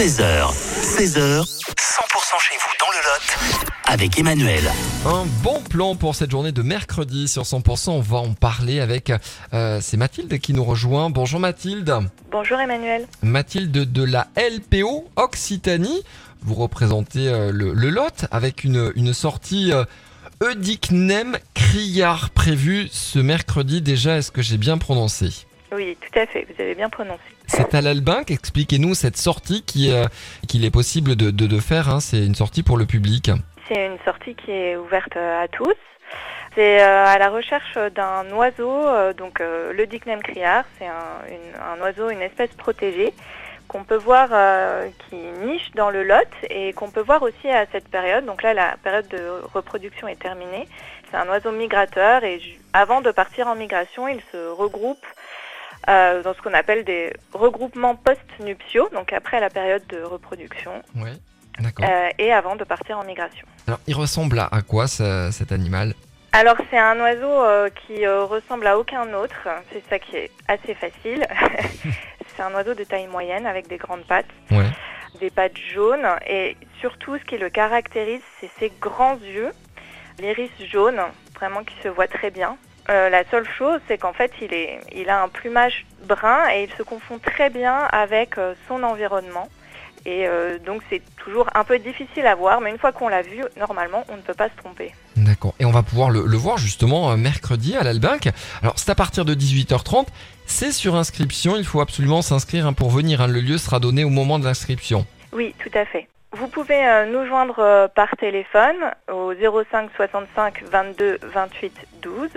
13h, 16h, 100% chez vous dans le Lot avec Emmanuel. Un bon plan pour cette journée de mercredi sur 100%. On va en parler avec. euh, c'est Mathilde qui nous rejoint. Bonjour Mathilde. Bonjour Emmanuel. Mathilde de la LPO Occitanie. Vous représentez euh, le, le Lot avec une, une sortie euh, Eudicnem Criard prévue ce mercredi. Déjà, est-ce que j'ai bien prononcé? Oui, tout à fait, vous avez bien prononcé. C'est à l'Albinc. Expliquez-nous cette sortie qui, euh, qu'il est possible de, de, de faire. hein. C'est une sortie pour le public. C'est une sortie qui est ouverte euh, à tous. C'est euh, à la recherche d'un oiseau, euh, donc le Dicnem criard, c'est un, un oiseau, une espèce protégée qu'on peut voir qui niche dans le Lot et qu'on peut voir aussi à cette période. Donc là, la période de reproduction est terminée. C'est un oiseau migrateur et avant de partir en migration, il se regroupe euh, dans ce qu'on appelle des regroupements post-nuptiaux, donc après la période de reproduction Oui. D'accord. euh, et avant de partir en migration. Alors, il ressemble à, à quoi cet animal? Alors c'est un oiseau euh, qui ressemble à aucun autre, c'est ça qui est assez facile. c'est un oiseau de taille moyenne avec des grandes pattes, Ouais. des pattes jaunes et surtout ce qui le caractérise c'est ses grands yeux, l'iris jaune, vraiment qui se voit très bien. Euh, la seule chose c'est qu'en fait il, est, il a un plumage brun et il se confond très bien avec euh, son environnement. Et euh, donc c'est toujours un peu difficile à voir, mais une fois qu'on l'a vu, normalement on ne peut pas se tromper. D'accord. Et on va pouvoir le, le voir justement mercredi à l'Albinc. Alors c'est à partir de 18h30. C'est sur inscription. Il faut absolument s'inscrire hein, pour venir. hein. Le lieu sera donné au moment de l'inscription. Oui, tout à fait. Vous pouvez nous joindre par téléphone au 05 65 22 28 12.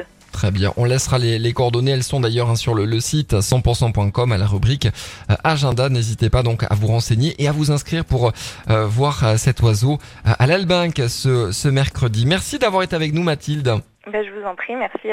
Très bien. On laissera les, coordonnées. Elles sont d'ailleurs hein, sur le, site 100%.com à la rubrique euh, agenda. N'hésitez pas donc à vous renseigner et à vous inscrire pour euh, voir euh, cet oiseau à l'Albinc ce, ce mercredi. Merci d'avoir été avec nous Mathilde. Ben, je vous en prie, merci